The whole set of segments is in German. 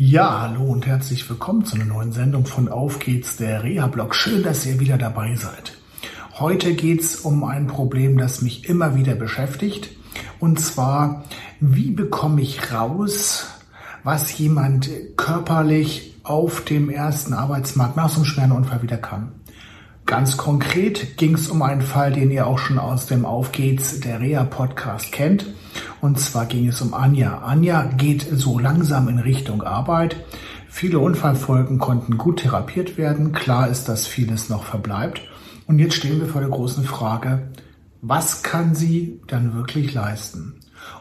Ja, hallo und herzlich willkommen zu einer neuen Sendung von Auf geht's, der Reha-Blog. Schön, dass ihr wieder dabei seid. Heute geht's um ein Problem, das mich immer wieder beschäftigt. Und zwar, wie bekomme ich raus, was jemand körperlich auf dem ersten Arbeitsmarkt nach so einem schweren Unfall wieder kann? Ganz konkret ging es um einen Fall, den ihr auch schon aus dem Auf geht's, der Reha-Podcast kennt. Und zwar ging es um Anja. Anja geht so langsam in Richtung Arbeit. Viele Unfallfolgen konnten gut therapiert werden. Klar ist, dass vieles noch verbleibt. Und jetzt stehen wir vor der großen Frage, was kann sie dann wirklich leisten?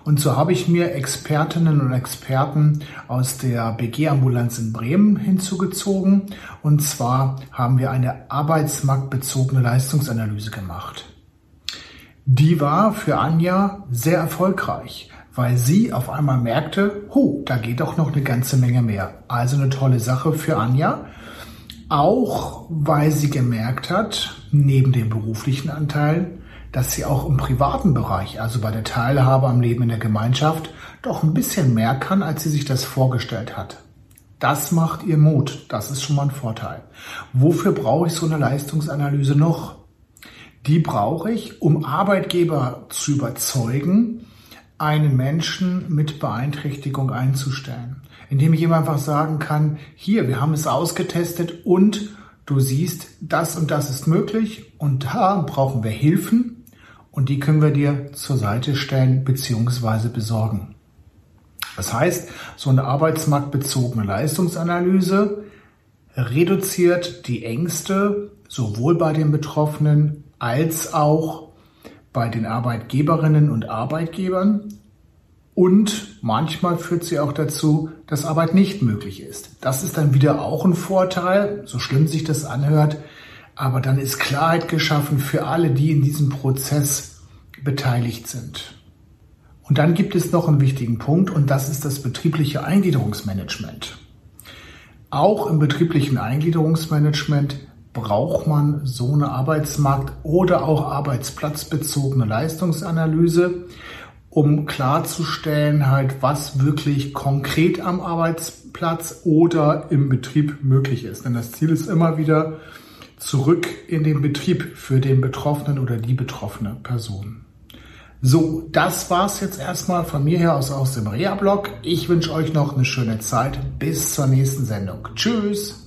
Und so habe ich mir Expertinnen und Experten aus der BG-Ambulanz in Bremen hinzugezogen. Und zwar haben wir eine arbeitsmarktbezogene Leistungsanalyse gemacht. Die war für Anja sehr erfolgreich, weil sie auf einmal merkte, hu, da geht doch noch eine ganze Menge mehr. Also eine tolle Sache für Anja. Auch weil sie gemerkt hat, neben den beruflichen Anteilen, dass sie auch im privaten Bereich, also bei der Teilhabe am Leben in der Gemeinschaft, doch ein bisschen mehr kann, als sie sich das vorgestellt hat. Das macht ihr Mut. Das ist schon mal ein Vorteil. Wofür brauche ich so eine Leistungsanalyse noch? Die brauche ich, um Arbeitgeber zu überzeugen, einen Menschen mit Beeinträchtigung einzustellen. Indem ich ihm einfach sagen kann, hier, wir haben es ausgetestet und du siehst, das und das ist möglich und da brauchen wir Hilfen und die können wir dir zur Seite stellen bzw. besorgen. Das heißt, so eine arbeitsmarktbezogene Leistungsanalyse reduziert die Ängste sowohl bei den Betroffenen als auch bei den Arbeitgeberinnen und Arbeitgebern. Und manchmal führt sie auch dazu, dass Arbeit nicht möglich ist. Das ist dann wieder auch ein Vorteil, so schlimm sich das anhört. Aber dann ist Klarheit geschaffen für alle, die in diesem Prozess beteiligt sind. Und dann gibt es noch einen wichtigen Punkt und das ist das betriebliche Eingliederungsmanagement. Auch im betrieblichen Eingliederungsmanagement braucht man so eine Arbeitsmarkt- oder auch arbeitsplatzbezogene Leistungsanalyse, um klarzustellen, halt, was wirklich konkret am Arbeitsplatz oder im Betrieb möglich ist. Denn das Ziel ist immer wieder zurück in den Betrieb für den Betroffenen oder die betroffene Person. So, das war's jetzt erstmal von mir her aus, aus dem Reha-Blog. Ich wünsche euch noch eine schöne Zeit. Bis zur nächsten Sendung. Tschüss!